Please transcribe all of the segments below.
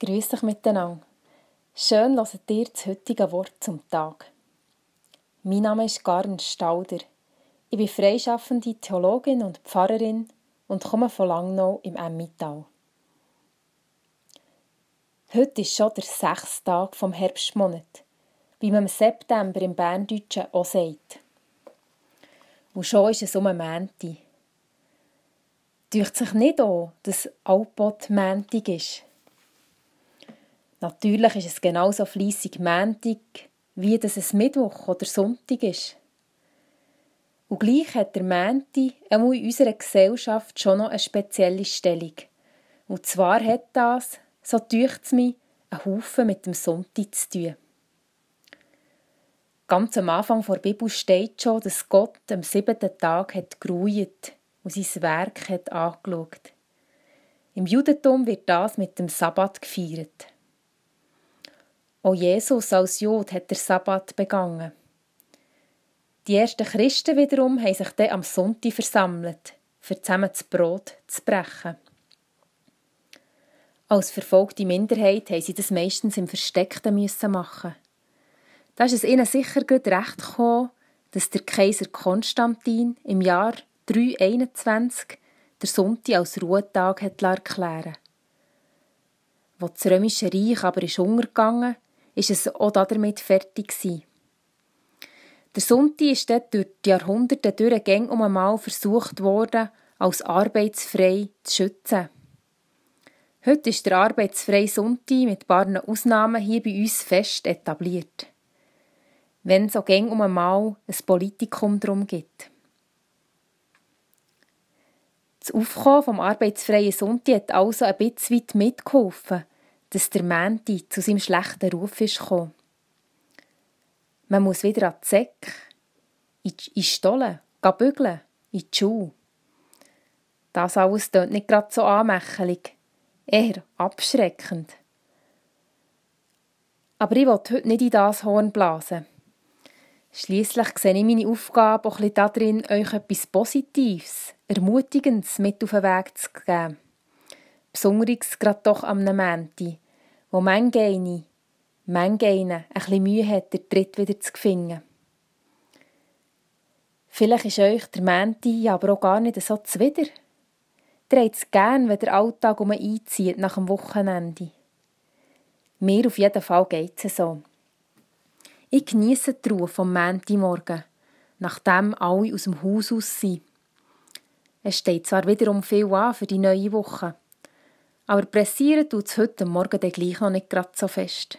Grüß dich miteinander. Schön hört ihr das heutige Wort zum Tag. Mein Name ist Garen Stauder. Ich bin freischaffende Theologin und Pfarrerin und komme von Langnau im Emmittal. Heute ist schon der sechste Tag vom Herbstmonat, wie man im September im Berndeutschen auch sagt. Und schon ist es um eine Mänti. Dürft sich nicht an, dass Alpot Mäntig ist. Natürlich ist es genauso fleissig Mäntig, wie dass es Mittwoch oder Sonntag ist. Und gleich hat der Mänti in unserer Gesellschaft schon noch eine spezielle Stellung. Und zwar hat das, so tücht es mich, einen Haufen mit dem Sonntag zu tun. Ganz am Anfang der Bibel steht schon, dass Gott am siebten Tag hat geruht und sein Werk hat angeschaut. Im Judentum wird das mit dem Sabbat gefeiert. Auch Jesus als Jod hat der Sabbat begangen. Die ersten Christen wiederum haben sich dann am Sonntag versammelt, für zusammen das Brot zu brechen. Als verfolgte Minderheit haben sie das meistens im Versteckten machen. Da ist es ihnen sicher gut recht gekommen, dass der Kaiser Konstantin im Jahr 321 der Sonntag als Ruhetag hat Als das Römische Reich aber ist untergegangen ist es auch damit fertig gewesen. Der Sonntag ist dort durch die Jahrhunderte durchgängig um einmal versucht worden, als arbeitsfrei zu schützen. Heute ist der arbeitsfreie Sonntag mit ein paar Ausnahmen hier bei uns fest etabliert. Wenn es auch gäng um einmal ein Politikum darum geht. Das Aufkommen vom arbeitsfreien Sonntag hat also ein bisschen weit mitgeholfen, dass der Mänti zu seinem schlechten Ruf ist gekommen. Man muss wieder an die Säcke, in die Stollen, bügeln, in die Schuhe. Das alles klingt nicht gerade so anmächelig, eher abschreckend. Aber ich will heute nicht in das Horn blasen. Schließlich sehe ich meine Aufgabe auch darin, euch etwas Positives, Ermutigendes mit auf den Weg zu geben. Besonders gerade doch am Mänti, wo manche, manche ein bisschen Mühe hat, den Tritt wieder zu finden. Vielleicht ist euch der Mänti aber auch gar nicht so zuwider. Ihr habt es gern, wenn der Alltag um einzieht nach dem Wochenende. Mir auf jeden Fall geht es so. Ich genieße die Ruhe vom Montagmorgen, nachdem alle aus dem Haus aus sind. Es steht zwar wiederum viel an für die neue Woche, aber pressieren tut es heute Morgen dann gleich noch nicht gerade so fest.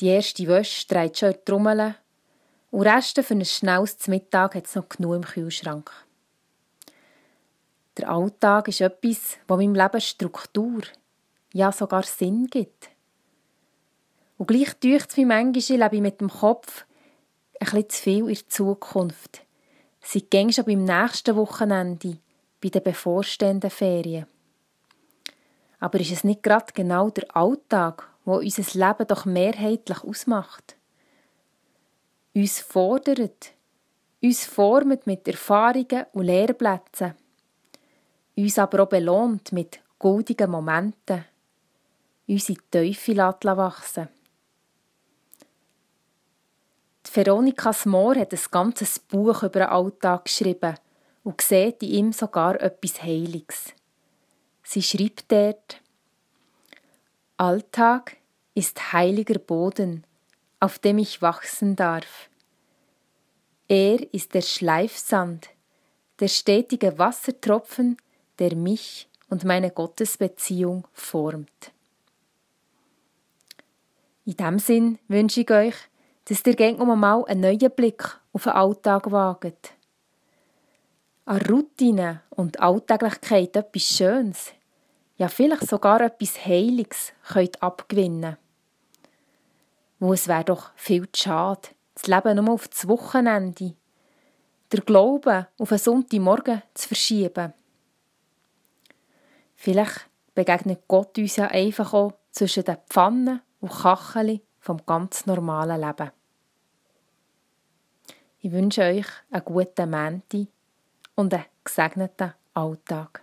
Die erste Wäsche dreht schon in die Trommel und Reste für ein schnelles Mittag hat es noch genug im Kühlschrank. Der Alltag ist etwas, das meinem Leben Struktur, ja sogar Sinn gibt. Und gleich tue es mich manchmal, ich lebe mit dem Kopf ein bisschen zu viel in der Zukunft. Sie gehen schon beim nächsten Wochenende, bei den bevorstehenden Ferien. Aber ist es nicht gerade genau der Alltag, wo unser Leben doch mehrheitlich ausmacht? Uns fordert, uns formt mit Erfahrungen und Lehrplätzen, uns aber auch belohnt mit goldigen Momenten, unsere Teufel wachsen Veronika Smor hat ein ganzes Buch über den Alltag geschrieben und sieht in ihm sogar etwas Heiliges. Sie schreibt dort, Alltag ist heiliger Boden, auf dem ich wachsen darf. Er ist der Schleifsand, der stetige Wassertropfen, der mich und meine Gottesbeziehung formt. In diesem Sinn wünsche ich euch, dass ihr gegen mal einen neuen Blick auf den Alltag wagt. An Routine und Alltäglichkeit etwas Schönes, ja vielleicht sogar etwas Heiliges könnt abgewinnen. Wo es wäre doch viel zu schade, das Leben nur auf das Wochenende, der Glauben auf einen Sonntagmorgen zu verschieben. Vielleicht begegnet Gott uns ja einfach auch zwischen den Pfannen und Kacheln vom ganz normalen Leben. Ich wünsche euch einen guten Mänti und einen gesegneten Alltag.